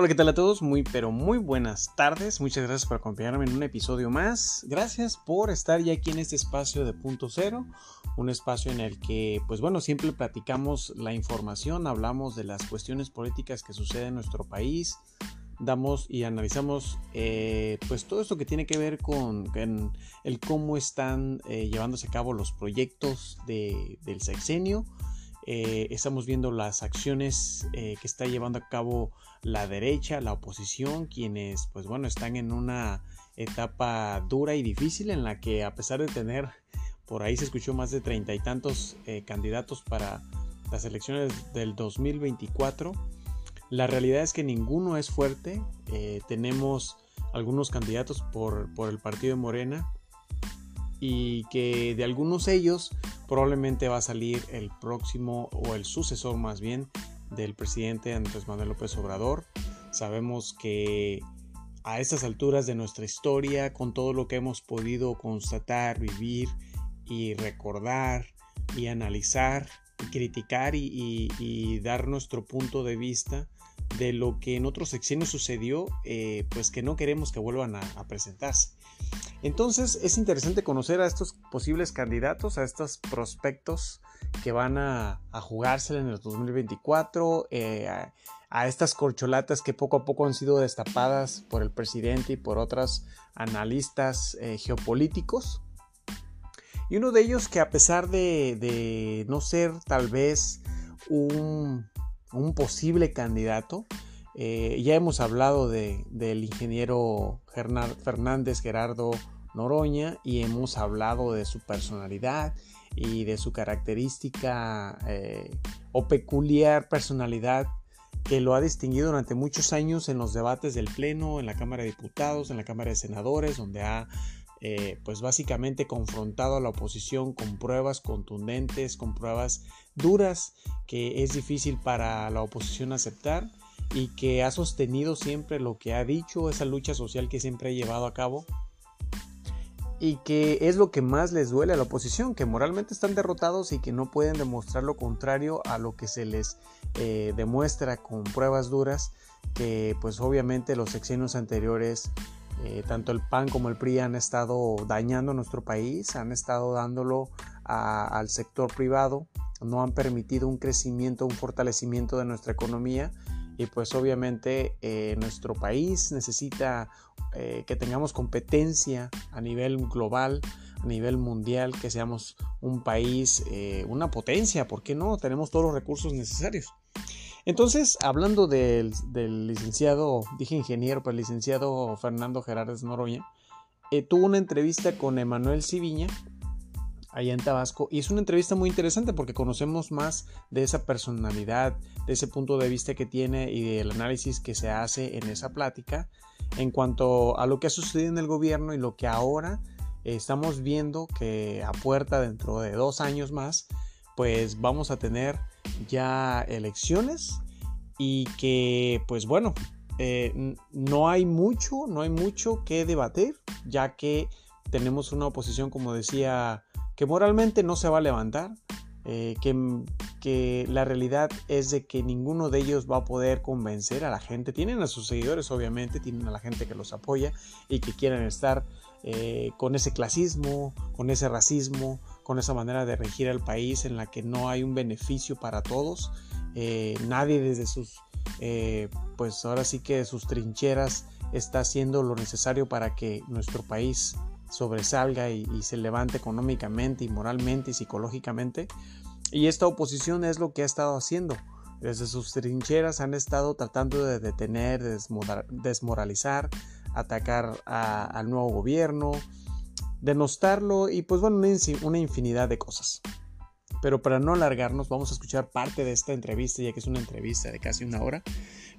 Hola, ¿qué tal a todos? Muy, pero muy buenas tardes. Muchas gracias por acompañarme en un episodio más. Gracias por estar ya aquí en este espacio de punto cero. Un espacio en el que, pues bueno, siempre platicamos la información, hablamos de las cuestiones políticas que suceden en nuestro país, damos y analizamos eh, pues todo esto que tiene que ver con, el cómo están eh, llevándose a cabo los proyectos del sexenio. Eh, estamos viendo las acciones que está llevando a cabo la derecha, la oposición, quienes pues bueno están en una etapa dura y difícil en la que a pesar de tener por ahí se escuchó más de treinta y tantos candidatos para las elecciones del 2024 la realidad es que ninguno es fuerte. Eh, tenemos algunos candidatos por, el partido de Morena y que de algunos ellos probablemente va a salir el próximo o el sucesor más bien del presidente Andrés Manuel López Obrador. Sabemos que a estas alturas de nuestra historia, con todo lo que hemos podido constatar, vivir y recordar y analizar y criticar y dar nuestro punto de vista, de lo que en otros sexenios sucedió, eh, pues que no queremos que vuelvan a, presentarse. Entonces es interesante conocer a estos posibles candidatos, a estos prospectos que van a, a jugársela en el 2024, eh, a, estas corcholatas que poco a poco han sido destapadas por el presidente y por otros analistas eh, geopolíticos. Y uno de ellos que a pesar de no ser tal vez un un posible candidato. Eh, ya hemos hablado de, del ingeniero Fernández Gerardo Noroña y hemos hablado de su personalidad y de su característica eh, o peculiar personalidad que lo ha distinguido durante muchos años en los debates del Pleno, en la Cámara de Diputados, en la Cámara de Senadores, donde ha eh, pues básicamente confrontado a la oposición con pruebas contundentes, con pruebas duras que es difícil para la oposición aceptar y que ha sostenido siempre lo que ha dicho, esa lucha social que siempre ha llevado a cabo. Y que es lo que más les duele a la oposición, que moralmente están derrotados y que no pueden demostrar lo contrario a lo que se les eh, demuestra con pruebas duras, que pues obviamente los sexenios anteriores eh, tanto el PAN como el PRI han estado dañando nuestro país, han estado dándolo al sector privado, no han permitido un crecimiento, un fortalecimiento de nuestra economía y pues obviamente eh, nuestro país necesita eh, que tengamos competencia a nivel global, a nivel mundial, que seamos un país, una potencia, ¿por qué no? Tenemos todos los recursos necesarios. Entonces, hablando del, licenciado, dije ingeniero, pero el licenciado Fernando Gerardes Noroña, eh, tuvo una entrevista con Emanuel Civiña, allá en Tabasco, y es una entrevista muy interesante porque conocemos más de esa personalidad, de ese punto de vista que tiene y del análisis que se hace en esa plática en cuanto a lo que ha sucedido en el gobierno y lo que ahora estamos viendo que a puerta dentro de dos años más, pues vamos a tener ya elecciones y que pues bueno, eh, no hay mucho, no hay mucho que debatir, ya que tenemos una oposición, como decía, que moralmente no se va a levantar, eh, que, que, la realidad es de que ninguno de ellos va a poder convencer a la gente. Tienen a sus seguidores, obviamente, tienen a la gente que los apoya y que quieren estar eh, con ese clasismo, con ese racismo, con esa manera de regir al país en la que no hay un beneficio para todos. Eh, nadie desde sus, pues ahora sí que sus trincheras está haciendo lo necesario para que nuestro país sobresalga y, se levante económicamente y moralmente y psicológicamente. Y esta oposición es lo que ha estado haciendo. Desde sus trincheras han estado tratando de detener, desmoralizar, atacar al nuevo gobierno, denostarlo y pues bueno, una infinidad de cosas. Pero para no alargarnos, vamos a escuchar parte de esta entrevista, ya que es una entrevista de casi una hora.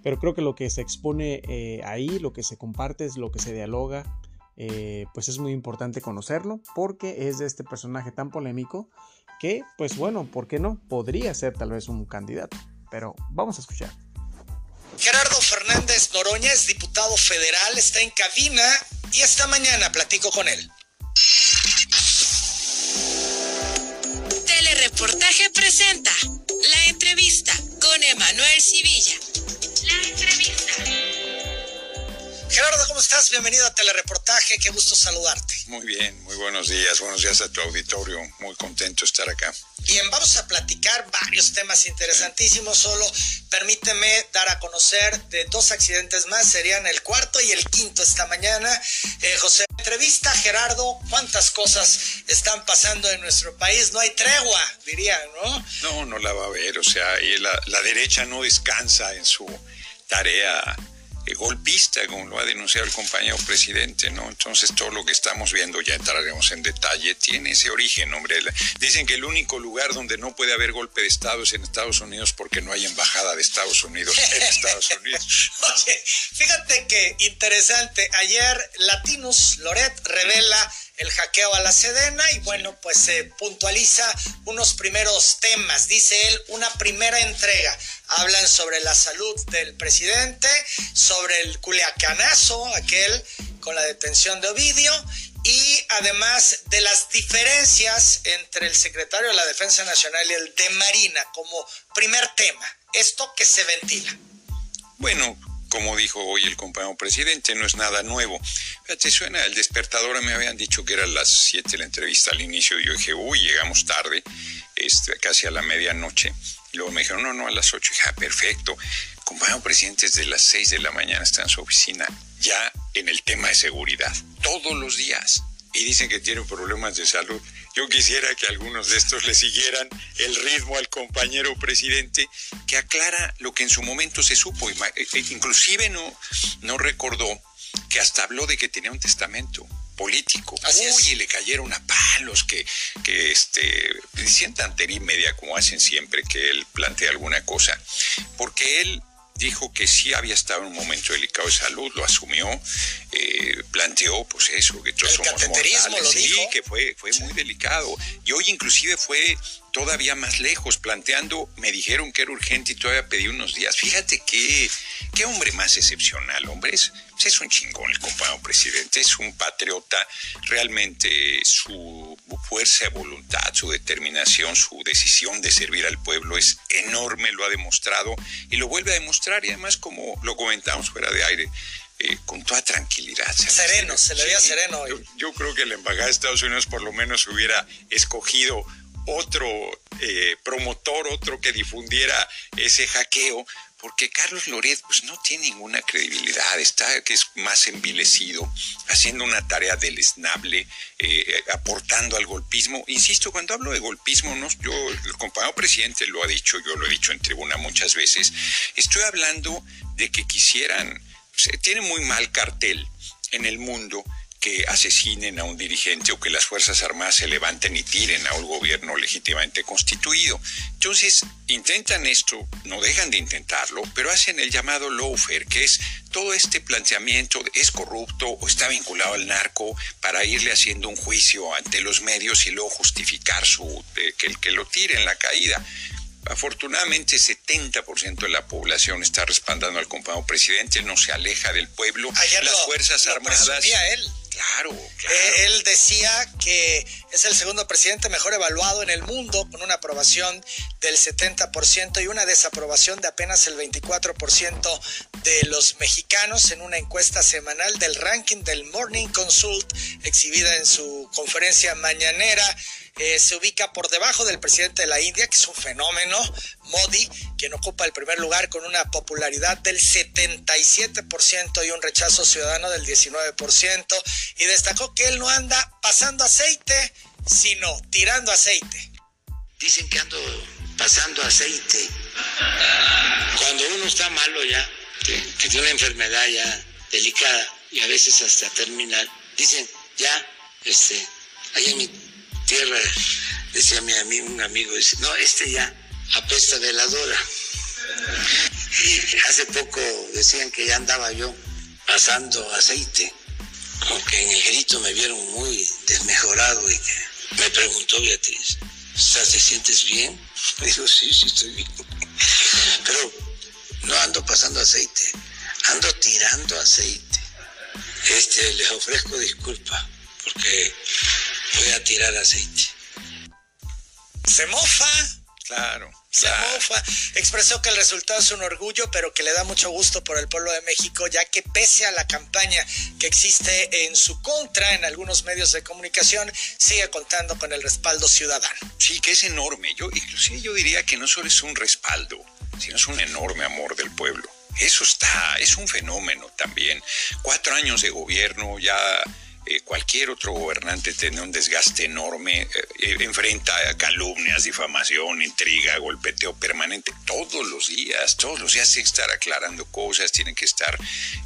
Pero creo que lo que se expone eh, ahí, lo que se comparte, es lo que se dialoga, eh, pues es muy importante conocerlo, porque es de este personaje tan polémico que, pues bueno, ¿por qué no? Podría ser tal vez un candidato. Pero vamos a escuchar. Gerardo Fernández Noroña es diputado federal, está en cabina y esta mañana platico con él. Telereportaje presenta la entrevista con Emanuel Civilla. Gerardo, ¿cómo estás? Bienvenido a Telereportaje, qué gusto saludarte. Muy bien, muy buenos días, buenos días a tu auditorio, muy contento de estar acá. Bien, vamos a platicar varios temas interesantísimos, solo permíteme dar a conocer de dos accidentes más, serían el cuarto y el quinto esta mañana. Eh, José, entrevista Gerardo, ¿cuántas cosas están pasando en nuestro país? No hay tregua, dirían, ¿no? No, no la va a haber, o sea, y la, la derecha no descansa en su tarea golpista, como lo ha denunciado el compañero presidente, ¿no? Entonces todo lo que estamos viendo, ya entraremos en detalle, tiene ese origen, hombre. Dicen que el único lugar donde no puede haber golpe de Estado es en Estados Unidos porque no hay embajada de Estados Unidos en Estados Unidos. Oye, fíjate que interesante, ayer Latinos Loret revela el hackeo a la Sedena y bueno, pues se puntualiza unos primeros temas. Dice él, una primera entrega. Hablan sobre la salud del presidente, sobre el culiacanazo, aquel con la detención de Ovidio, y además de las diferencias entre el secretario de la Defensa Nacional y el de Marina como primer tema. Esto que se ventila. Bueno, como dijo hoy el compañero presidente, no es nada nuevo. Te suena el despertador, me habían dicho que eran las 7 la entrevista al inicio, yo dije, uy, llegamos tarde, este, casi a la medianoche. Luego me dijeron, no, no, a las 8, dije, ah, perfecto. Compañero presidente desde las 6 de la mañana está en su oficina, ya en el tema de seguridad, todos los días. Y dicen que tiene problemas de salud. Yo quisiera que algunos de estos le siguieran el ritmo al compañero presidente que aclara lo que en su momento se supo. Eh, eh, inclusive no, no recordó que hasta habló de que tenía un testamento político. Así Uy, y le cayeron a palos, que, que este, y media como hacen siempre que él plantea alguna cosa. Porque él dijo que sí había estado en un momento delicado de salud, lo asumió, eh, planteó pues eso, que todos El somos mortales. lo sí, dijo. que fue, fue muy delicado. Y hoy inclusive fue todavía más lejos, planteando, me dijeron que era urgente y todavía pedí unos días. Fíjate qué, qué hombre más excepcional, hombre. Es, pues es un chingón el compañero presidente, es un patriota. Realmente su fuerza de voluntad, su determinación, su decisión de servir al pueblo es enorme, lo ha demostrado y lo vuelve a demostrar y además como lo comentamos fuera de aire, eh, con toda tranquilidad. ¿sabes? Sereno, se le veía Sí, sereno hoy. Yo, yo creo que la embajada de Estados Unidos por lo menos hubiera escogido otro eh, promotor, otro que difundiera ese hackeo, porque Carlos Loret pues no tiene ninguna credibilidad, está que es más envilecido, haciendo una tarea deleznable, eh, aportando al golpismo. Insisto, cuando hablo de golpismo, no, yo, el compañero presidente lo ha dicho, yo lo he dicho en tribuna muchas veces, estoy hablando de que quisieran, se tiene muy mal cartel en el mundo que asesinen a un dirigente o que las Fuerzas Armadas se levanten y tiren a un gobierno legítimamente constituido. Entonces, intentan esto, no dejan de intentarlo, pero hacen el llamado lawfare, que es todo este planteamiento, de, es corrupto o está vinculado al narco, para irle haciendo un juicio ante los medios y luego justificar su, eh, que el que lo tire en la caída. Afortunadamente, 70% de la población está respaldando al compañero presidente, no se aleja del pueblo. Ayer Las lo- Fuerzas lo Armadas. él. Claro, claro. Eh, él decía que es el segundo presidente mejor evaluado en el mundo, con una aprobación del 70% y una desaprobación de apenas el 24% de los mexicanos en una encuesta semanal del ranking del Morning Consult exhibida en su conferencia mañanera. Eh, se ubica por debajo del presidente de la India, que es un fenómeno, Modi, quien ocupa el primer lugar con una popularidad del 77% y un rechazo ciudadano del 19%, y destacó que él no anda pasando aceite, sino tirando aceite. Dicen que ando pasando aceite. Cuando uno está malo ya, que, tiene una enfermedad ya delicada y a veces hasta terminal, dicen, ya, este, allá en mi tierra, decía mi amigo, un amigo, dice, no, este ya apesta veladora. Y hace poco decían que ya andaba yo pasando aceite, como que en el grito me vieron muy desmejorado y me preguntó Beatriz, ¿te sientes bien? Digo, sí, sí estoy bien. Pero no ando pasando aceite, ando tirando aceite. Este, les ofrezco disculpa porque voy a tirar aceite. Se mofa Claro. Se mofa, expresó que el resultado es un orgullo, pero que le da mucho gusto por el pueblo de México, ya que pese a la campaña que existe en su contra en algunos medios de comunicación, sigue contando con el respaldo ciudadano. Sí, que es enorme. Yo, inclusive yo diría que no solo es un respaldo, sino es un enorme amor del pueblo. Eso está, es un fenómeno también. Cuatro años de gobierno ya eh, cualquier otro gobernante tiene un desgaste enorme, eh, eh, enfrenta calumnias, difamación, intriga, golpeteo permanente todos los días, todos los días tiene que estar aclarando cosas, tiene que estar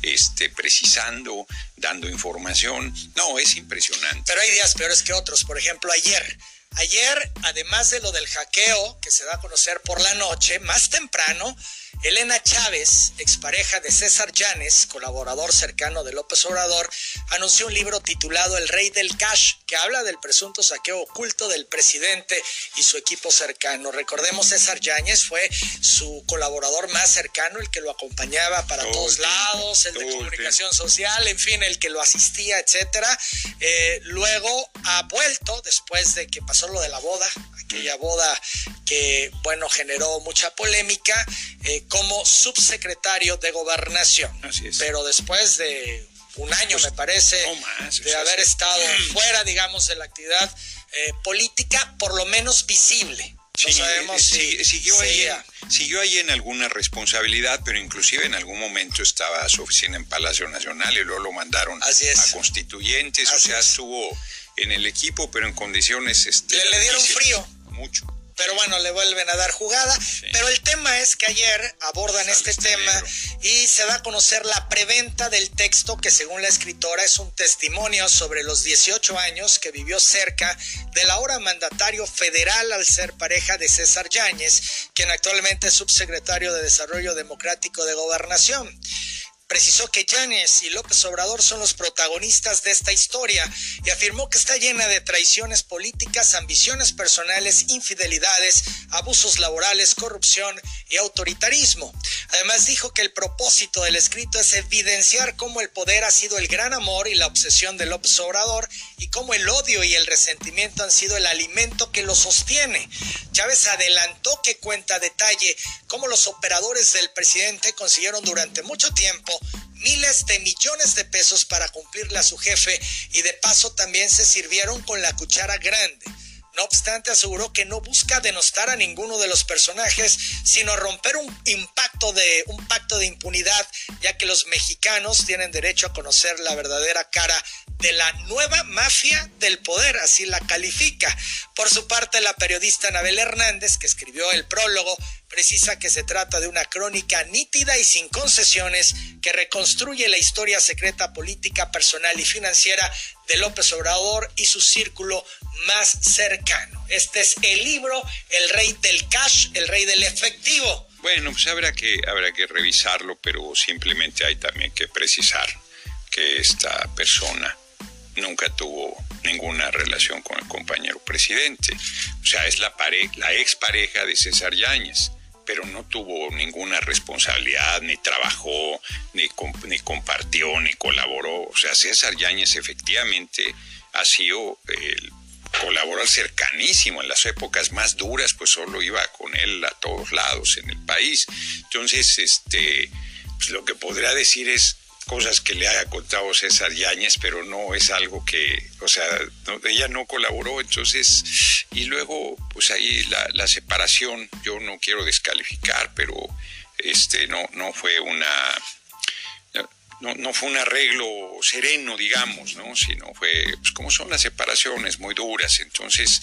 este, precisando, dando información. No, es impresionante. Pero hay días peores que otros. Por ejemplo, ayer. Ayer, además de lo del hackeo que se da a conocer por la noche, más temprano, Elena Chávez, expareja de César Llanes, colaborador cercano de López Obrador, anunció un libro titulado El Rey del Cash, que habla del presunto saqueo oculto del presidente y su equipo cercano. Recordemos, César Yáñez fue su colaborador más cercano, el que lo acompañaba para todos lados, el de comunicación social, en fin, el que lo asistía, etcétera. Eh, luego ha vuelto, después de que pasó lo de la boda, aquella boda que, bueno, generó mucha polémica, eh, como subsecretario de gobernación. Así es. Pero después de un año, Pues, me parece, no más, o de haber sí. estado fuera, digamos, de la actividad eh, política, por lo menos visible. No Sí, sabemos eh, si siguió, ahí en, siguió ahí en alguna responsabilidad, pero inclusive en algún momento estaba su oficina en Palacio Nacional y luego lo mandaron Así a constituyentes, o Así sea, es. estuvo en el equipo, pero en condiciones... Este, Le- le dieron frío. Mucho. Pero bueno, le vuelven a dar jugada. Pero el tema es que ayer abordan este, este tema y se da a conocer la preventa del texto que según la escritora es un testimonio sobre los 18 años que vivió cerca del ahora mandatario federal al ser pareja de César Yáñez, quien actualmente es subsecretario de Desarrollo Democrático de Gobernación. Precisó que Yáñez y López Obrador son los protagonistas de esta historia y afirmó que está llena de traiciones políticas, ambiciones personales, infidelidades, abusos laborales, corrupción y autoritarismo. Además dijo que el propósito del escrito es evidenciar cómo el poder ha sido el gran amor y la obsesión de López Obrador y cómo el odio y el resentimiento han sido el alimento que lo sostiene. Chávez adelantó que cuenta detalle cómo los operadores del presidente consiguieron durante mucho tiempo miles de millones de pesos para cumplirle a su jefe y de paso también se sirvieron con la cuchara grande. No obstante, aseguró que no busca denostar a ninguno de los personajes, sino romper un impacto de un pacto de impunidad, ya que los mexicanos tienen derecho a conocer la verdadera cara de la nueva mafia del poder, así la califica. Por su parte, la periodista Anabel Hernández, que escribió el prólogo, precisa que se trata de una crónica nítida y sin concesiones que reconstruye la historia secreta política, personal y financiera de López Obrador y su círculo más cercano. Este es el libro El Rey del Cash, el Rey del Efectivo. Bueno, pues habrá que, habrá que revisarlo, pero simplemente hay también que precisar que esta persona nunca tuvo ninguna relación con el compañero presidente. O sea, es la, pare la expareja de César Yáñez, pero no tuvo ninguna responsabilidad, ni trabajó, ni, ni compartió, ni colaboró. O sea, César Yáñez efectivamente ha sido el colaborar cercanísimo en las épocas más duras, pues solo iba con él a todos lados en el país. Entonces, este, pues lo que podría decir es cosas que le haya contado César Yáñez, pero no es algo que, o sea, ella no colaboró, entonces, y luego, pues ahí la, la, separación, yo no quiero descalificar, pero este no, no fue una no, no, fue un arreglo sereno, digamos, ¿no? Sino fue, pues como son las separaciones, muy duras. Entonces,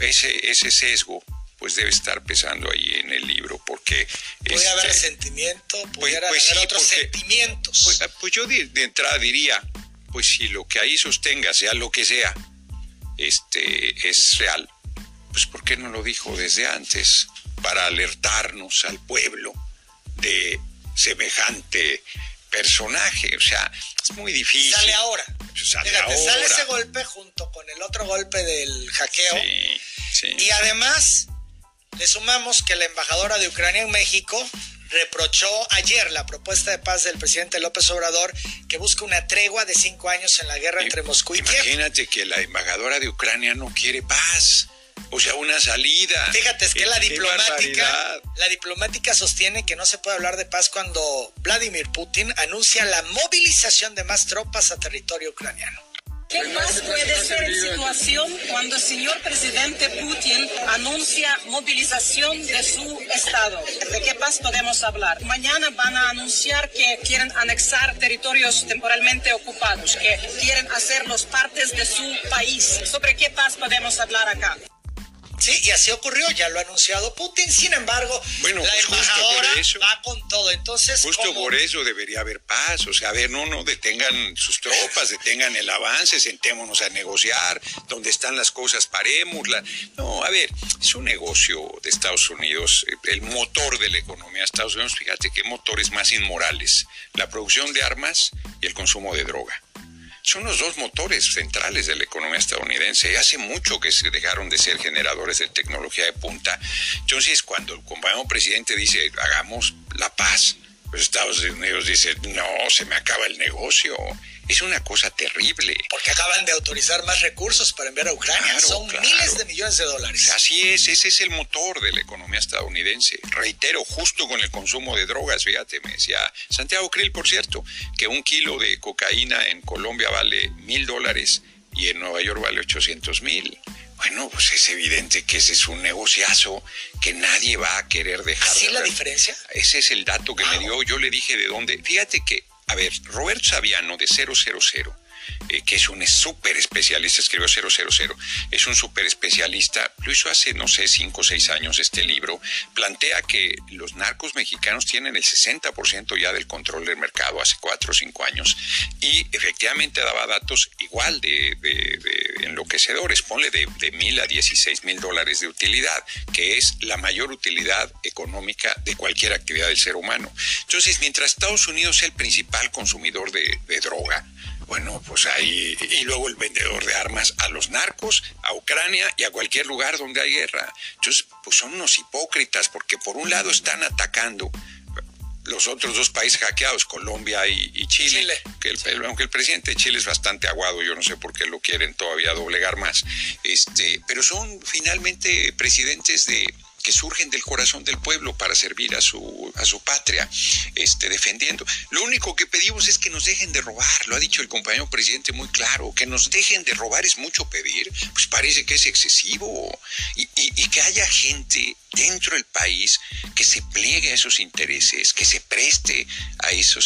ese, ese sesgo, pues debe estar pesando ahí en el libro, porque... Puede este, haber sentimiento, pudiera pues, pues haber sí, otros porque, sentimientos. Pues, pues yo de, de, entrada diría, pues si lo que ahí sostenga, sea lo que sea, este, es real, pues ¿por qué no lo dijo desde antes? Para alertarnos al pueblo de semejante personaje, o sea, es muy difícil. Sale ahora. Sale, Fíjate, ahora. sale ese golpe junto con el otro golpe del hackeo. Sí, sí. Y además, le sumamos que la embajadora de Ucrania en México reprochó ayer la propuesta de paz del presidente López Obrador que busca una tregua de cinco años en la guerra entre Moscú y Imagínate Kiev. que la embajadora de Ucrania no quiere paz. O sea, una salida. Fíjate, es que la diplomática, la diplomática sostiene que no se puede hablar de paz cuando Vladimir Putin anuncia la movilización de más tropas a territorio ucraniano. ¿Qué más puede ser situación cuando el señor presidente Putin anuncia movilización de su estado? ¿De qué paz podemos hablar? Mañana van a anunciar que quieren anexar territorios temporalmente ocupados, que quieren hacerlos partes de su país. ¿Sobre qué paz podemos hablar acá? Sí, y así ocurrió, ya lo ha anunciado Putin. Sin embargo, bueno, la pues embajadora va con todo. Entonces, justo por eso debería haber paz. O sea, a ver, no, no detengan sus tropas, detengan el avance, sentémonos a negociar. Donde están las cosas, parémosla. No, a ver, es un negocio de Estados Unidos, el motor de la economía de Estados Unidos. Fíjate qué motores más inmorales: la producción de armas y el consumo de droga son los dos motores centrales de la economía estadounidense. Hace mucho que se dejaron de ser generadores de tecnología de punta. Entonces, cuando el compañero presidente dice, hagamos la paz, pues Estados Unidos dice, no, se me acaba el negocio. Es una cosa terrible. Porque acaban de autorizar más recursos para enviar a Ucrania. Son miles de millones de dólares. Así es, ese es el motor de la economía estadounidense. Reitero, justo con el consumo de drogas, fíjate, me decía Santiago Krill, por cierto, que un kilo de cocaína en Colombia vale mil dólares y en Nueva York vale 800 mil. Bueno, pues es evidente que ese es un negociazo que nadie va a querer dejar. ¿Así la diferencia? Ese es el dato que me dio. Yo le dije de dónde. Fíjate que a ver, Roberto Saviano de 000 eh, que es un súper especialista, escribió 000, es un súper especialista, lo hizo hace, no sé, cinco o seis años este libro, plantea que los narcos mexicanos tienen el 60% ya del control del mercado hace cuatro o cinco años y efectivamente daba datos igual de, enloquecedores, ponle de, de mil a 16 mil dólares de utilidad, que es la mayor utilidad económica de cualquier actividad del ser humano. Entonces, mientras Estados Unidos es el principal consumidor de droga, bueno, pues ahí, y luego el vendedor de armas a los narcos, a Ucrania y a cualquier lugar donde hay guerra. Entonces, pues son unos hipócritas, porque por un lado están atacando los otros dos países hackeados, Colombia y, Chile, Que el, aunque el presidente de Chile es bastante aguado, yo no sé por qué lo quieren todavía doblegar más, este, pero son finalmente presidentes de, que surgen del corazón del pueblo para servir a su, a su patria, este, defendiendo. Lo único que pedimos es que nos dejen de robar, lo ha dicho el compañero presidente muy claro, que nos dejen de robar es mucho pedir, pues parece que es excesivo, y, que haya gente dentro del país que se pliegue a esos intereses, que se preste a esa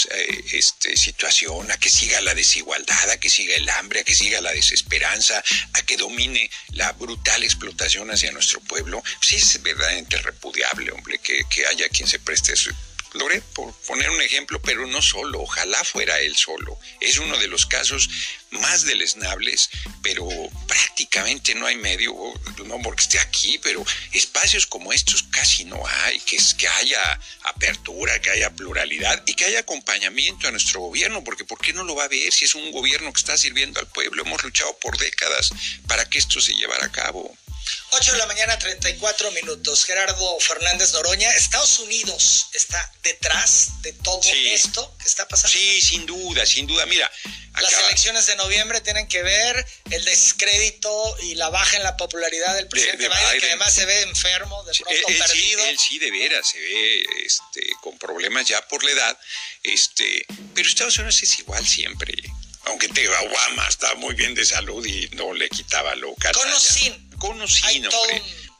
este, situación, a que siga la desigualdad, a que siga el hambre, a que siga la desesperanza, a que domine la brutal explotación hacia nuestro pueblo, sí es verdad repudiable, hombre, que, que haya quien se preste eso. Lore, por poner un ejemplo, pero no solo, ojalá fuera él solo. Es uno de los casos más deleznables, pero prácticamente no hay medio, no porque esté aquí, pero espacios como estos casi no hay, que, es, que haya apertura, que haya pluralidad y que haya acompañamiento a nuestro gobierno, porque ¿por qué no lo va a ver si es un gobierno que está sirviendo al pueblo? Hemos luchado por décadas para que esto se llevara a cabo. 8 de la mañana, 34 minutos. Gerardo Fernández Noroña, Estados Unidos está detrás de todo esto que está pasando. Sí, sin duda, sin duda. Mira, las elecciones de noviembre tienen que ver el descrédito y la baja en la popularidad del presidente Biden, que además se ve enfermo, de pronto perdido. Sí, él sí, de veras, se ve este, con problemas ya por la edad. Este, pero Estados Unidos es igual siempre aunque te Obama está muy bien de salud y no le quitaba lo Con o sin. Con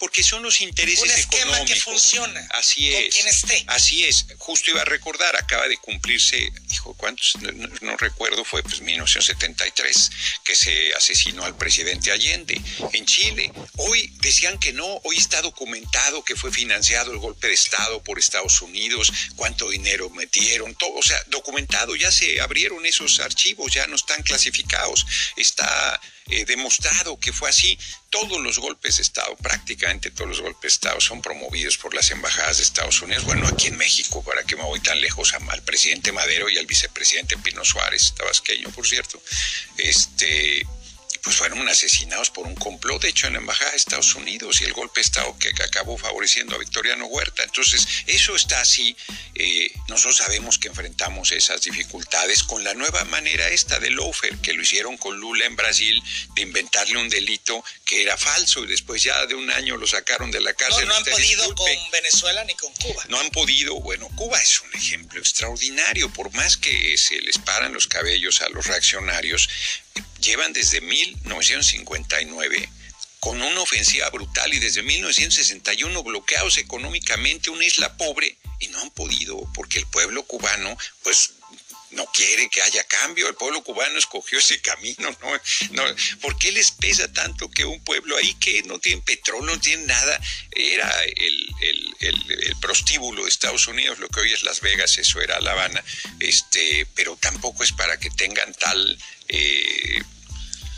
porque son los intereses un esquema económicos. que funciona. Así es. quien esté. Así es. Justo iba a recordar, acaba de cumplirse, dijo, ¿cuántos? No, recuerdo, fue pues 1973 que se asesinó al presidente Allende en Chile. Hoy decían que no, hoy está documentado que fue financiado el golpe de Estado por Estados Unidos, cuánto dinero metieron, todo, o sea, documentado, ya se abrieron esos archivos, ya no están clasificados, está eh, demostrado que fue así. Todos los golpes de Estado, prácticamente todos los golpes de Estado son promovidos por las embajadas de Estados Unidos. Bueno, aquí en México, ¿para qué me voy tan lejos? Al presidente Madero y al vicepresidente Pino Suárez, tabasqueño, por cierto. Este, pues fueron asesinados por un complot hecho en la Embajada de Estados Unidos y el golpe de Estado que acabó favoreciendo a Victoriano Huerta. Entonces, eso está así. Eh, nosotros sabemos que enfrentamos esas dificultades con la nueva manera esta de Lofer, que lo hicieron con Lula en Brasil, de inventarle un delito que era falso y después ya de un año lo sacaron de la cárcel. No, no han podido con Venezuela ni con Cuba. No han podido, bueno, Cuba es un ejemplo extraordinario, por más que se les paran los cabellos a los reaccionarios, llevan desde 1959 con una ofensiva brutal y desde 1961 bloqueados económicamente una isla pobre y no han podido porque el pueblo cubano pues no quiere que haya cambio, el pueblo cubano escogió ese camino, ¿no? ¿Por qué les pesa tanto que un pueblo ahí que no tiene petróleo, no tiene nada, era el, prostíbulo de Estados Unidos, lo que hoy es Las Vegas, eso era La Habana, este, pero tampoco es para que tengan tal... Eh,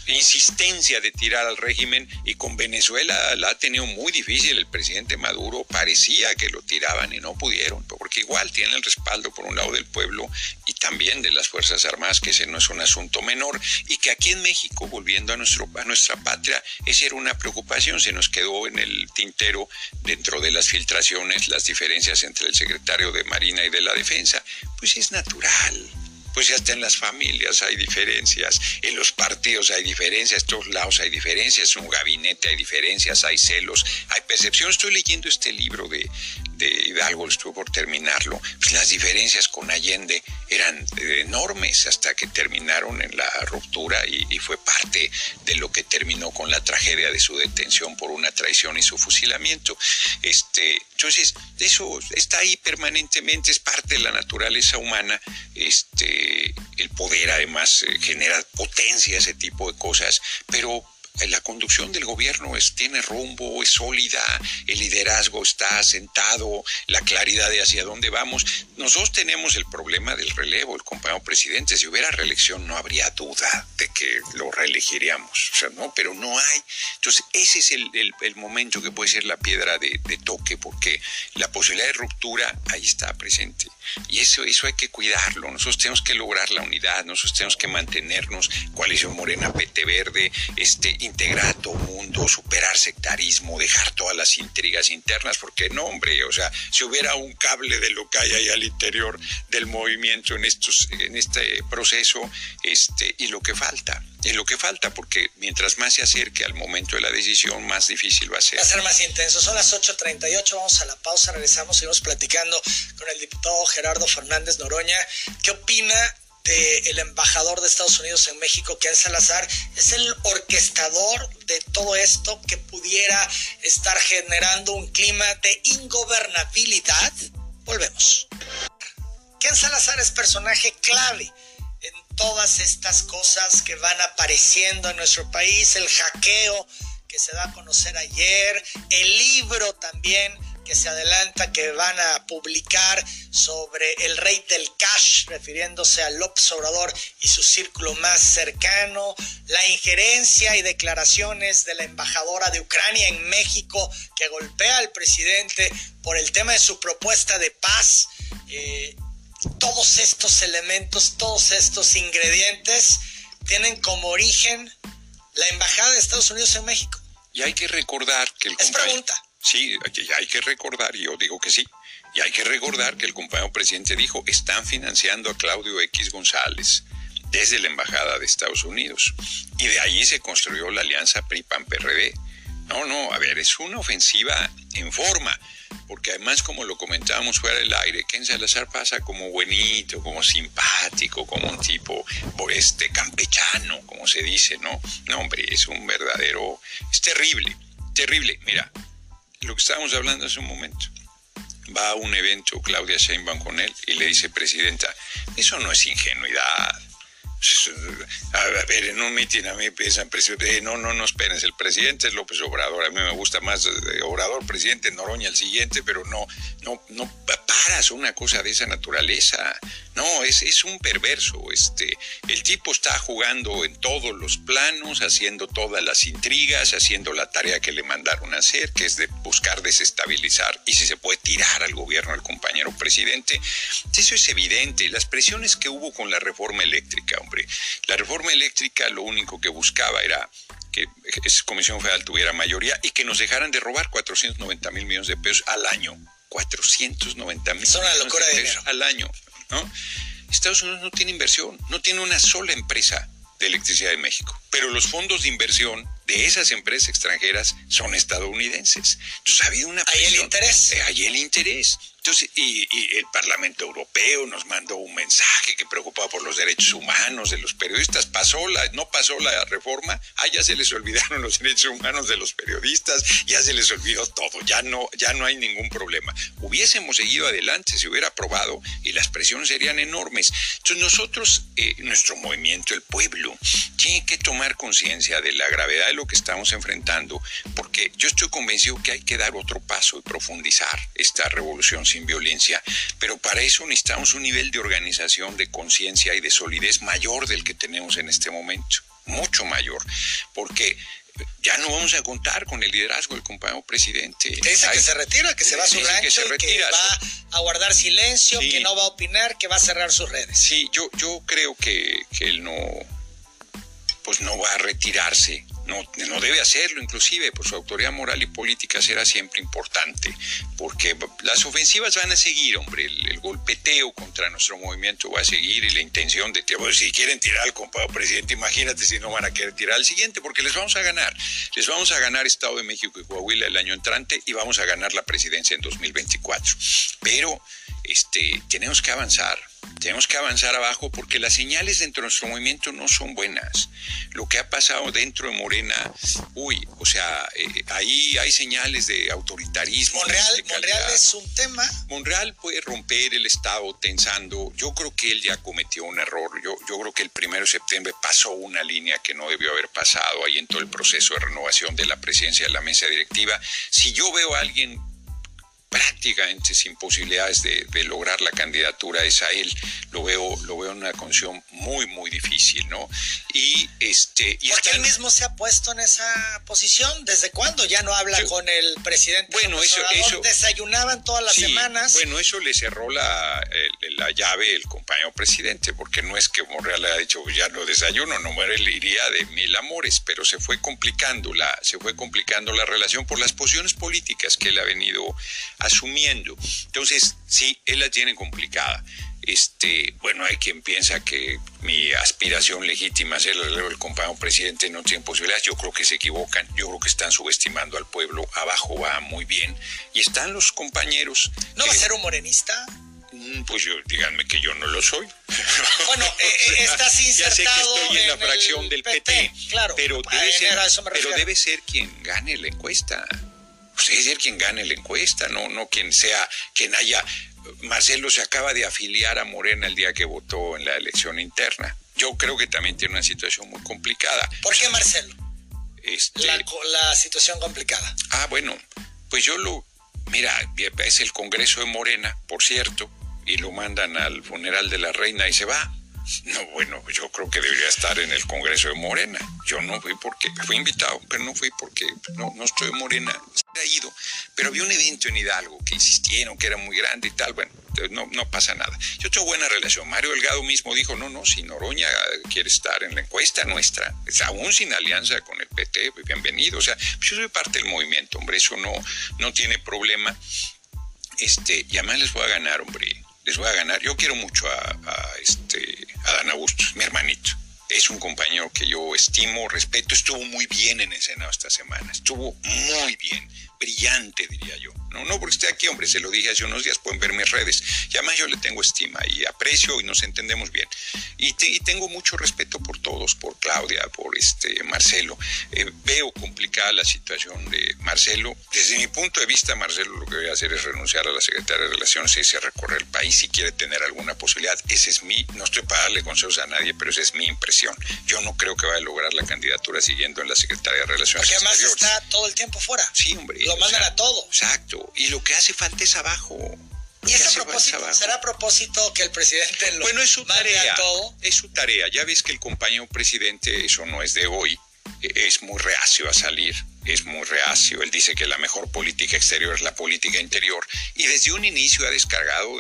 insistencia de tirar al régimen y con Venezuela la ha tenido muy difícil. El presidente Maduro parecía que lo tiraban y no pudieron, porque igual tiene el respaldo por un lado del pueblo y también de las Fuerzas Armadas, que ese no es un asunto menor, y que aquí en México, volviendo a, nuestro, a nuestra patria, esa era una preocupación, se nos quedó en el tintero dentro de las filtraciones las diferencias entre el secretario de Marina y de la Defensa. Pues es natural pues hasta en las familias hay diferencias, en los partidos hay diferencias, en todos lados hay diferencias, en un gabinete hay diferencias, hay celos, hay percepción. Estoy leyendo este libro de, de Hidalgo, estuve por terminarlo, pues las diferencias con Allende eran enormes hasta que terminaron en la ruptura y, y, fue parte de lo que terminó con la tragedia de su detención por una traición y su fusilamiento. Este, entonces, eso está ahí permanentemente, es parte de la naturaleza humana. Este, el poder además eh, genera potencia, ese tipo de cosas, pero la conducción del gobierno es, tiene rumbo, es sólida, el liderazgo está asentado, la claridad de hacia dónde vamos. Nosotros tenemos el problema del relevo, el compañero presidente. Si hubiera reelección no habría duda de que lo reelegiríamos, o sea, no, pero no hay. Entonces, ese es el, momento que puede ser la piedra de, toque, porque la posibilidad de ruptura ahí está presente. Y eso, eso hay que cuidarlo. Nosotros tenemos que lograr la unidad, nosotros tenemos que mantenernos, coalición morena, pete verde, este, integrar a todo mundo, superar sectarismo, dejar todas las intrigas internas, porque no, hombre, o sea, si hubiera un cable de lo que hay ahí al interior del movimiento en estos, en este proceso, este, y lo que falta, y lo que falta, porque mientras más se acerque al momento de la decisión, más difícil va a ser. Va a ser más intenso. Son las 8.38, vamos a la pausa, regresamos, seguimos platicando con el diputado Gerardo Fernández Noroña. ¿Qué opina del embajador de Estados Unidos en México, Ken Salazar, es el orquestador de todo esto que pudiera estar generando un clima de ingobernabilidad. Volvemos. Ken Salazar es personaje clave en todas estas cosas que van apareciendo en nuestro país, el hackeo que se da a conocer ayer, el libro también que se adelanta que van a publicar sobre el rey del cash, refiriéndose a López Obrador y su círculo más cercano, la injerencia y declaraciones de la embajadora de Ucrania en México que golpea al presidente por el tema de su propuesta de paz. Eh, todos estos elementos, todos estos ingredientes tienen como origen la embajada de Estados Unidos en México. Y hay que recordar que el es pregunta Sí, hay que recordar, yo digo que sí, y hay que recordar que el compañero presidente dijo, están financiando a Claudio X González desde la Embajada de Estados Unidos. Y de ahí se construyó la alianza PRI-PAN-PRD. No, no, a ver, es una ofensiva en forma, porque además, como lo comentábamos fuera del aire, Ken Salazar pasa como buenito, como simpático, como un tipo este, campechano, como se dice, ¿no? No, hombre, es un verdadero, es terrible, terrible. Mira, lo que estábamos hablando hace un momento. Va a un evento Claudia Sheinbaum con él y le dice, Presidenta, eso no es ingenuidad. A ver, en un mitin a mí piensan, presidente, no, no, no, espérense, el presidente es López Obrador, a mí me gusta más eh, Obrador, presidente Noroña el siguiente, pero no, no, no paras una cosa de esa naturaleza. No, es, es un perverso. Este, el tipo está jugando en todos los planos, haciendo todas las intrigas, haciendo la tarea que le mandaron a hacer, que es de buscar desestabilizar y si se puede tirar al gobierno del compañero presidente. Eso es evidente. Las presiones que hubo con la reforma eléctrica, hombre. La reforma eléctrica lo único que buscaba era que esa Comisión Federal tuviera mayoría y que nos dejaran de robar 490 mil millones de pesos al año. 490 mil millones de pesos al año. ¿No? Estados Unidos no tiene inversión, no tiene una sola empresa de electricidad de México, pero los fondos de inversión de esas empresas extranjeras son estadounidenses. Entonces ha habido una presión. Hay el interés. Hay el interés. Entonces, y, el Parlamento Europeo nos mandó un mensaje que preocupaba por los derechos humanos de los periodistas. Pasó la, no pasó la reforma, ah, ya se les olvidaron los derechos humanos de los periodistas, ya se les olvidó todo, ya no, ya no hay ningún problema. Hubiésemos seguido adelante, se hubiera aprobado y las presiones serían enormes. Entonces nosotros, eh, nuestro movimiento, el pueblo, tiene que tomar conciencia de la gravedad de lo que estamos enfrentando, porque yo estoy convencido que hay que dar otro paso y profundizar esta revolución sin violencia, pero para eso necesitamos un nivel de organización, de conciencia y de solidez mayor del que tenemos en este momento, mucho mayor, porque ya no vamos a contar con el liderazgo del compañero presidente. Dice que se retira, que se va a su rancho, que, va a guardar silencio, que no va a opinar, que va a cerrar sus redes. Sí, yo, yo creo que, que él no, pues no va a retirarse no, no debe hacerlo inclusive, por su autoridad moral y política será siempre importante, porque las ofensivas van a seguir, hombre, el, golpeteo contra nuestro movimiento va a seguir y la intención de, pues, si quieren tirar al compadre presidente, imagínate si no van a querer tirar al siguiente, porque les vamos a ganar, les vamos a ganar Estado de México y Coahuila el año entrante y vamos a ganar la presidencia en 2024. Pero este, tenemos que avanzar, tenemos que avanzar abajo porque las señales dentro de nuestro movimiento no son buenas. Lo que ha pasado dentro de Morena, uy, o sea, eh, ahí hay señales de autoritarismo. Monreal, Monreal es un tema. Monreal puede romper el Estado tensando. Yo creo que él ya cometió un error. Yo, yo creo que el primero de septiembre pasó una línea que no debió haber pasado ahí en todo el proceso de renovación de la presidencia de la mesa directiva. Si yo veo a alguien prácticamente sin posibilidades de, lograr la candidatura es a él. Lo veo, lo veo en una condición muy, muy difícil, ¿no? Y este. Y Porque él mismo se ha puesto en esa posición. ¿Desde cuándo ya no habla con el presidente? Bueno, eso, eso. Desayunaban todas las semanas. Bueno, eso le cerró la, la llave el compañero presidente, porque no es que Monreal le haya dicho pues ya no desayuno, no muere, le iría de mil amores, pero se fue complicando la, se fue complicando la relación por las posiciones políticas que él ha venido asumiendo. Entonces, sí, él la tiene complicada. Este, bueno, hay quien piensa que mi aspiración legítima a ser el compañero presidente no tiene posibilidades. Yo creo que se equivocan. Yo creo que están subestimando al pueblo. Abajo va muy bien. Y están los compañeros. ¿No va a ser un morenista? Mm, pues yo, díganme que yo no lo soy. Bueno, eh, eh, estás insertado Ya sé que estoy en, la fracción del PT, claro. Pero, debe ser, pero debe ser quien gane la encuesta pues debe ser quien gane la encuesta, no, no quien sea, quien haya. Marcelo se acaba de afiliar a Morena el día que votó en la elección interna. Yo creo que también tiene una situación muy complicada. ¿Por qué Marcelo? Este, la, la situación complicada. Ah, bueno, pues yo lo. Mira, es el Congreso de Morena, por cierto, y lo mandan al funeral de la reina y se va. No, bueno, yo creo que debería estar en el Congreso de Morena. Yo no fui porque fui invitado, pero no fui porque no, no estoy de Morena. Ha ido, pero había un evento en Hidalgo que insistieron que era muy grande y tal. Bueno, no, no pasa nada. Yo tengo buena relación. Mario Delgado mismo dijo, no, no, si Noroña quiere estar en la encuesta nuestra, aún sin alianza con el PT, bienvenido. O sea, yo soy parte del movimiento, hombre, eso no, no tiene problema. Este, y además les voy a ganar, hombre les voy a ganar. Yo quiero mucho a, este, a Dan Augusto, mi hermanito. Es un compañero que yo estimo, respeto. Estuvo muy bien en el Senado esta semana. Estuvo muy bien brillante, diría yo. No, no porque esté aquí, hombre, se lo dije hace unos días, pueden ver mis redes. Y además yo le tengo estima y aprecio y nos entendemos bien. Y, tengo mucho respeto por todos, por Claudia, por este Marcelo. Eh, veo complicada la situación de Marcelo. Desde mi punto de vista, Marcelo lo que debe hacer es renunciar a la Secretaría de Relaciones y recorrer el país si quiere tener alguna posibilidad. Ese es mi, no estoy para darle consejos a nadie, pero esa es mi impresión. Yo no creo que vaya a lograr la candidatura siguiendo en la Secretaría de Relaciones Porque además está todo el tiempo fuera. Sí, hombre. Lo mandan a todo. Exacto. Y lo que hace falta es abajo. Y ese propósito, será a propósito que el presidente lo Bueno, es su tarea. todo. Es su tarea. Ya ves que el compañero presidente, eso no es de hoy, es muy reacio a salir, es muy reacio. Él dice que la mejor política exterior es la política interior y desde un inicio ha descargado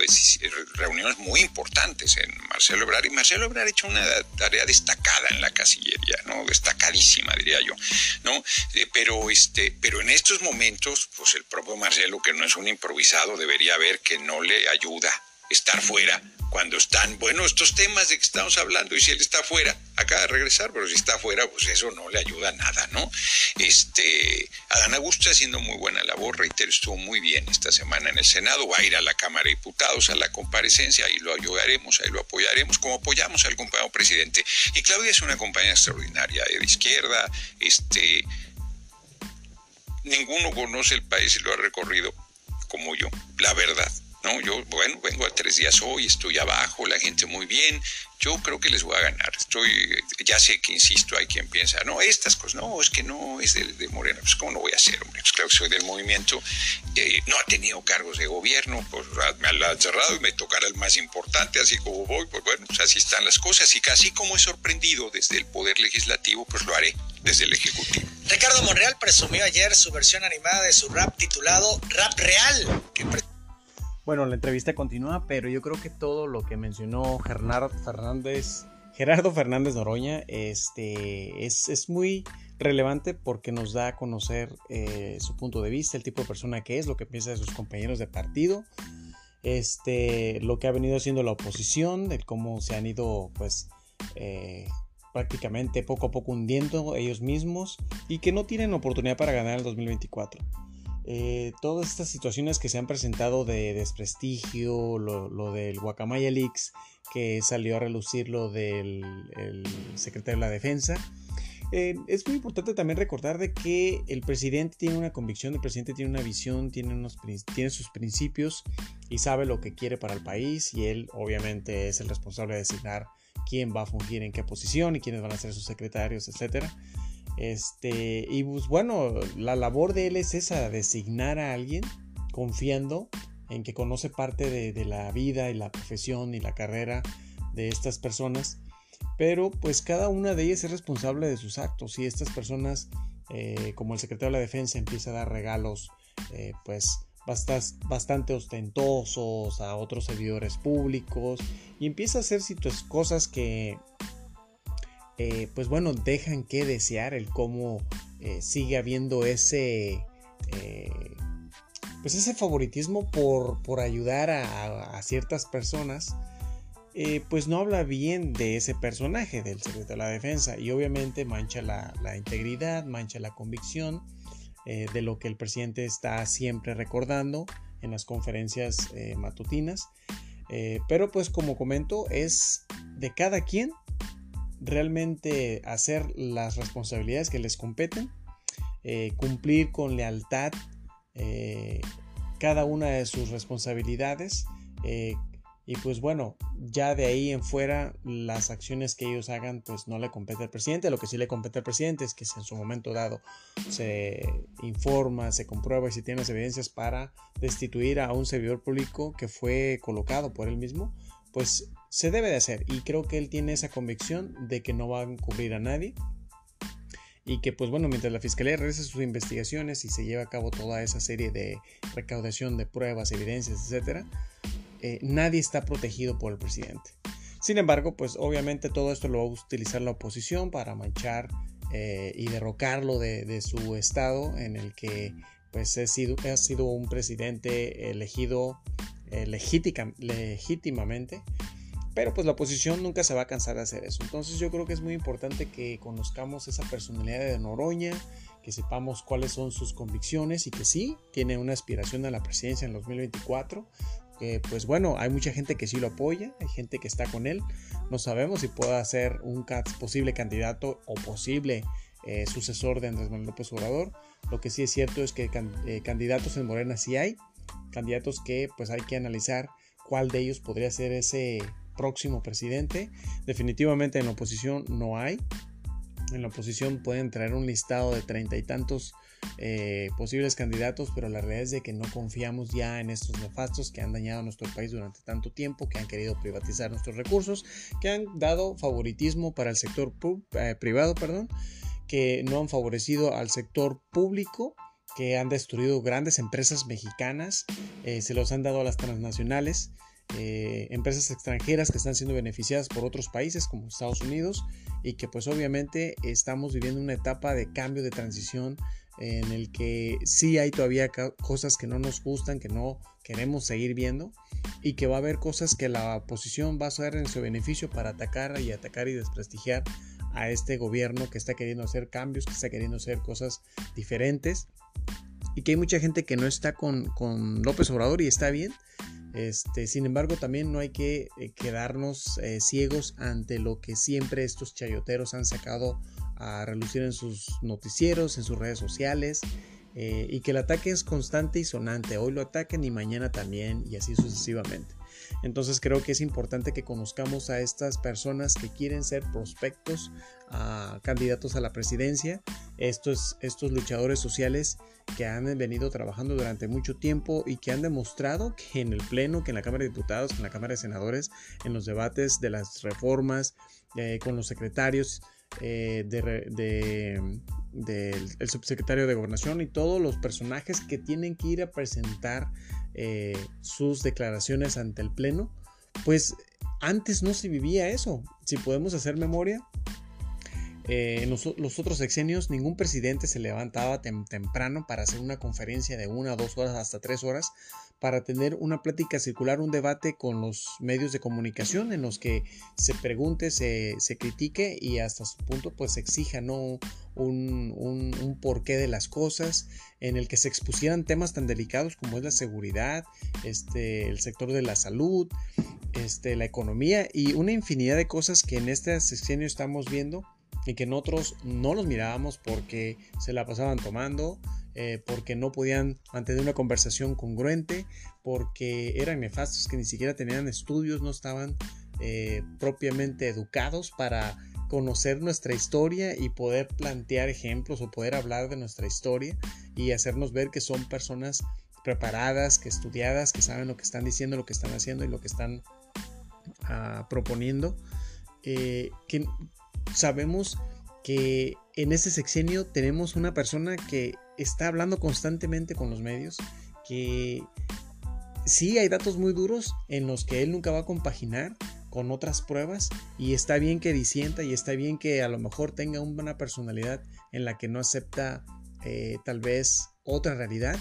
reuniones muy importantes en Marcelo Ebrard y Marcelo Ebrard ha hecho una tarea destacada en la Casillería, ¿no? Destacadísima, diría yo, ¿no? Eh, pero, este, pero en estos momentos, pues el propio Marcelo, que no es un improvisado, debería ver que no le ayuda estar fuera cuando están, bueno, estos temas de que estamos hablando, y si él está fuera, acaba de regresar, pero si está fuera, pues eso no le ayuda nada, ¿no? Este, Adán Augusto está haciendo muy buena labor, reitero, estuvo muy bien esta semana en el Senado, va a ir a la Cámara de Diputados a la comparecencia, ahí lo ayudaremos, ahí lo apoyaremos, como apoyamos al compañero presidente. Y Claudia es una compañera extraordinaria de izquierda, este, ninguno conoce el país y lo ha recorrido como yo, la verdad. No, yo, bueno, vengo a tres días hoy, estoy abajo, la gente muy bien, yo creo que les voy a ganar. Estoy, ya sé que insisto, hay quien piensa, no, estas cosas, no, es que no es de, Morena, pues cómo no voy a hacer, hombre, pues claro que soy del movimiento, eh, no ha tenido cargos de gobierno, pues me ha cerrado y me tocará el más importante, así como voy, pues bueno, pues así están las cosas y casi como he sorprendido desde el Poder Legislativo, pues lo haré desde el Ejecutivo. Ricardo Monreal presumió ayer su versión animada de su rap titulado Rap Real, que bueno, la entrevista continúa, pero yo creo que todo lo que mencionó Gerardo Fernández, Gerardo Fernández Noroña, este, es, muy relevante porque nos da a conocer eh, su punto de vista, el tipo de persona que es, lo que piensa de sus compañeros de partido, este, lo que ha venido haciendo la oposición, de cómo se han ido, pues, eh, prácticamente poco a poco hundiendo ellos mismos y que no tienen oportunidad para ganar el 2024. Eh, todas estas situaciones que se han presentado de desprestigio, lo, del Guacamaya Leaks, que salió a relucir lo del secretario de la Defensa. Eh, es muy importante también recordar de que el presidente tiene una convicción, el presidente tiene una visión, tiene, tiene sus principios y sabe lo que quiere para el país y él obviamente es el responsable de designar quién va a fungir en qué posición y quiénes van a ser sus secretarios, etcétera. Este, y pues bueno, la labor de él es esa, designar a alguien confiando en que conoce parte de, la vida y la profesión y la carrera de estas personas, pero pues cada una de ellas es responsable de sus actos y estas personas, eh, como el secretario de la defensa, empieza a dar regalos eh, pues bastante ostentosos a otros servidores públicos y empieza a hacer cosas que eh, pues bueno, dejan que desear el cómo eh, sigue habiendo ese, eh, pues ese favoritismo por, ayudar a, ciertas personas, pues no habla bien de ese personaje del secreto de la defensa y obviamente mancha la, la integridad, mancha la convicción de lo que el presidente está siempre recordando en las conferencias matutinas. pero pues como comento, es de cada quien realmente hacer las responsabilidades que les competen, eh, cumplir con lealtad eh, cada una de sus responsabilidades eh, y pues bueno, ya de ahí en fuera las acciones que ellos hagan pues no le compete al presidente, lo que sí le compete al presidente es que en su momento dado se informa, se comprueba y si tiene las evidencias para destituir a un servidor público que fue colocado por él mismo, pues se debe de hacer y creo que él tiene esa convicción de que no va a encubrir a nadie y que pues bueno mientras la fiscalía realiza sus investigaciones y se lleva a cabo toda esa serie de recaudación de pruebas, evidencias, etcétera, eh, nadie está protegido por el presidente. Sin embargo, pues obviamente todo esto lo va a utilizar la oposición para manchar eh, y derrocarlo de, su estado en el que pues ha sido, ha sido un presidente elegido eh, legítimamente pero pues la oposición nunca se va a cansar de hacer eso. Entonces yo creo que es muy importante que conozcamos esa personalidad de Noroña, que sepamos cuáles son sus convicciones y que sí, tiene una aspiración a la presidencia en 2024. Que pues bueno, hay mucha gente que sí lo apoya, hay gente que está con él. No sabemos si pueda ser un posible candidato o posible eh, sucesor de Andrés Manuel López Obrador. Lo que sí es cierto es que eh, candidatos en Morena sí hay, candidatos que pues hay que analizar cuál de ellos podría ser ese próximo presidente. Definitivamente en la oposición no hay. en la oposición pueden traer un listado de treinta y tantos eh, posibles candidatos, pero la realidad es de que no confiamos ya en estos nefastos que han dañado a nuestro país durante tanto tiempo, que han querido privatizar nuestros recursos, que han dado favoritismo para el sector eh, privado, perdón, que no han favorecido al sector público que han destruido grandes empresas mexicanas, eh, se los han dado a las transnacionales, empresas extranjeras que están siendo beneficiadas por otros países como Estados Unidos y que pues obviamente estamos viviendo una etapa de cambio de transición en el que sí hay todavía cosas que no nos gustan, que no queremos seguir viendo y que va a haber cosas que la oposición va a hacer en su beneficio para atacar y atacar y desprestigiar a este gobierno que está queriendo hacer cambios, que está queriendo hacer cosas diferentes y que hay mucha gente que no está con, López Obrador y está bien. Este, sin embargo, también no hay que eh, quedarnos eh, ciegos ante lo que siempre estos chayoteros han sacado a relucir en sus noticieros, en sus redes sociales, eh, y que el ataque es constante y sonante. Hoy lo atacan y mañana también, y así sucesivamente. Entonces creo que es importante que conozcamos a estas personas que quieren ser prospectos, a candidatos a la presidencia, estos, estos luchadores sociales que han venido trabajando durante mucho tiempo y que han demostrado que en el Pleno, que en la Cámara de Diputados, que en la Cámara de Senadores, en los debates de las reformas, eh, con los secretarios, eh, del subsecretario de Gobernación y todos los personajes que tienen que ir a presentar eh, sus declaraciones ante el Pleno, pues antes no se vivía eso. Si podemos hacer memoria, eh, en los, otros sexenios ningún presidente se levantaba temprano para hacer una conferencia de una, dos horas, hasta tres horas, para tener una plática circular, un debate con los medios de comunicación en los que se pregunte, se, critique y hasta su punto pues se exija ¿no? un, un, porqué de las cosas, en el que se expusieran temas tan delicados como es la seguridad, este, el sector de la salud, este, la economía y una infinidad de cosas que en este sexenio estamos viendo y que nosotros no los mirábamos porque se la pasaban tomando, eh, porque no podían mantener una conversación congruente, porque eran nefastos que ni siquiera tenían estudios, no estaban eh, propiamente educados para conocer nuestra historia y poder plantear ejemplos o poder hablar de nuestra historia y hacernos ver que son personas preparadas, que estudiadas, que saben lo que están diciendo, lo que están haciendo y lo que están ah, proponiendo. Eh, que sabemos que en ese sexenio tenemos una persona que está hablando constantemente con los medios, que sí hay datos muy duros en los que él nunca va a compaginar con otras pruebas y está bien que disienta y está bien que a lo mejor tenga una personalidad en la que no acepta eh, tal vez otra realidad,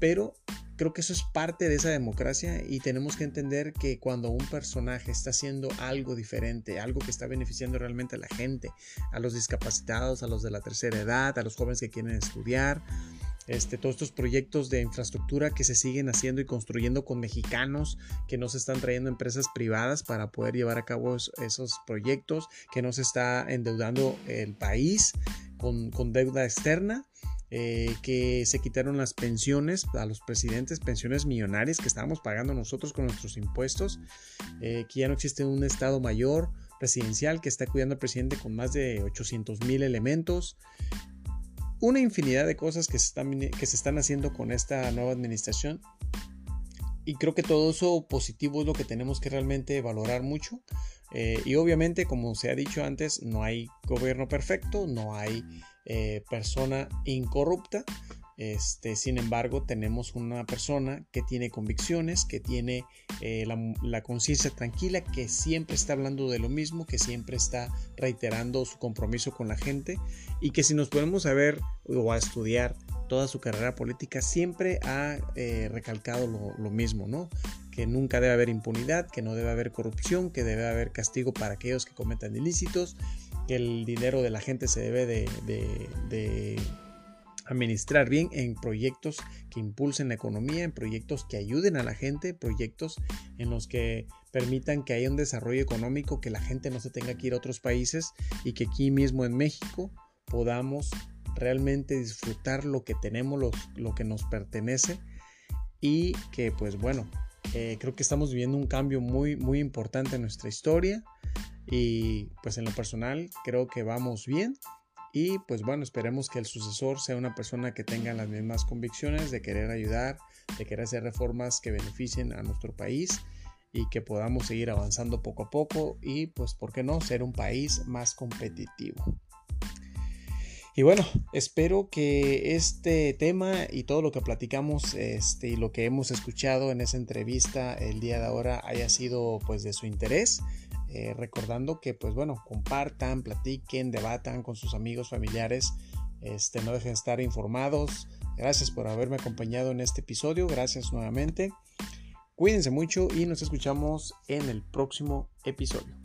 pero creo que eso es parte de esa democracia y tenemos que entender que cuando un personaje está haciendo algo diferente, algo que está beneficiando realmente a la gente, a los discapacitados, a los de la tercera edad, a los jóvenes que quieren estudiar, este, todos estos proyectos de infraestructura que se siguen haciendo y construyendo con mexicanos, que no se están trayendo empresas privadas para poder llevar a cabo esos proyectos, que no se está endeudando el país con, con deuda externa eh, que se quitaron las pensiones a los presidentes, pensiones millonarias que estábamos pagando nosotros con nuestros impuestos, eh, que ya no existe un Estado mayor presidencial que está cuidando al presidente con más de 800 mil elementos. Una infinidad de cosas que se, están, que se están haciendo con esta nueva administración. Y creo que todo eso positivo es lo que tenemos que realmente valorar mucho. Eh, y obviamente, como se ha dicho antes, no hay gobierno perfecto, no hay eh, persona incorrupta. Este, sin embargo, tenemos una persona que tiene convicciones, que tiene eh, la, conciencia tranquila, que siempre está hablando de lo mismo, que siempre está reiterando su compromiso con la gente y que si nos podemos saber o a estudiar toda su carrera política, siempre ha eh, recalcado lo, lo, mismo, ¿no? Que nunca debe haber impunidad, que no debe haber corrupción, que debe haber castigo para aquellos que cometan ilícitos, que el dinero de la gente se debe de, administrar bien en proyectos que impulsen la economía, en proyectos que ayuden a la gente, proyectos en los que permitan que haya un desarrollo económico, que la gente no se tenga que ir a otros países y que aquí mismo en México podamos realmente disfrutar lo que tenemos, lo, que nos pertenece y que pues bueno, eh, creo que estamos viviendo un cambio muy muy importante en nuestra historia Y pues en lo personal creo que vamos bien. Y pues bueno, esperemos que el sucesor sea una persona que tenga las mismas convicciones de querer ayudar, de querer hacer reformas que beneficien a nuestro país y que podamos seguir avanzando poco a poco y pues, ¿por qué no?, ser un país más competitivo. Y bueno, espero que este tema y todo lo que platicamos este, y lo que hemos escuchado en esa entrevista el día de ahora haya sido pues de su interés. Eh, recordando que pues bueno, compartan, platiquen, debatan con sus amigos, familiares. Este, no dejen de estar informados. Gracias por haberme acompañado en este episodio. Gracias nuevamente. Cuídense mucho y nos escuchamos en el próximo episodio.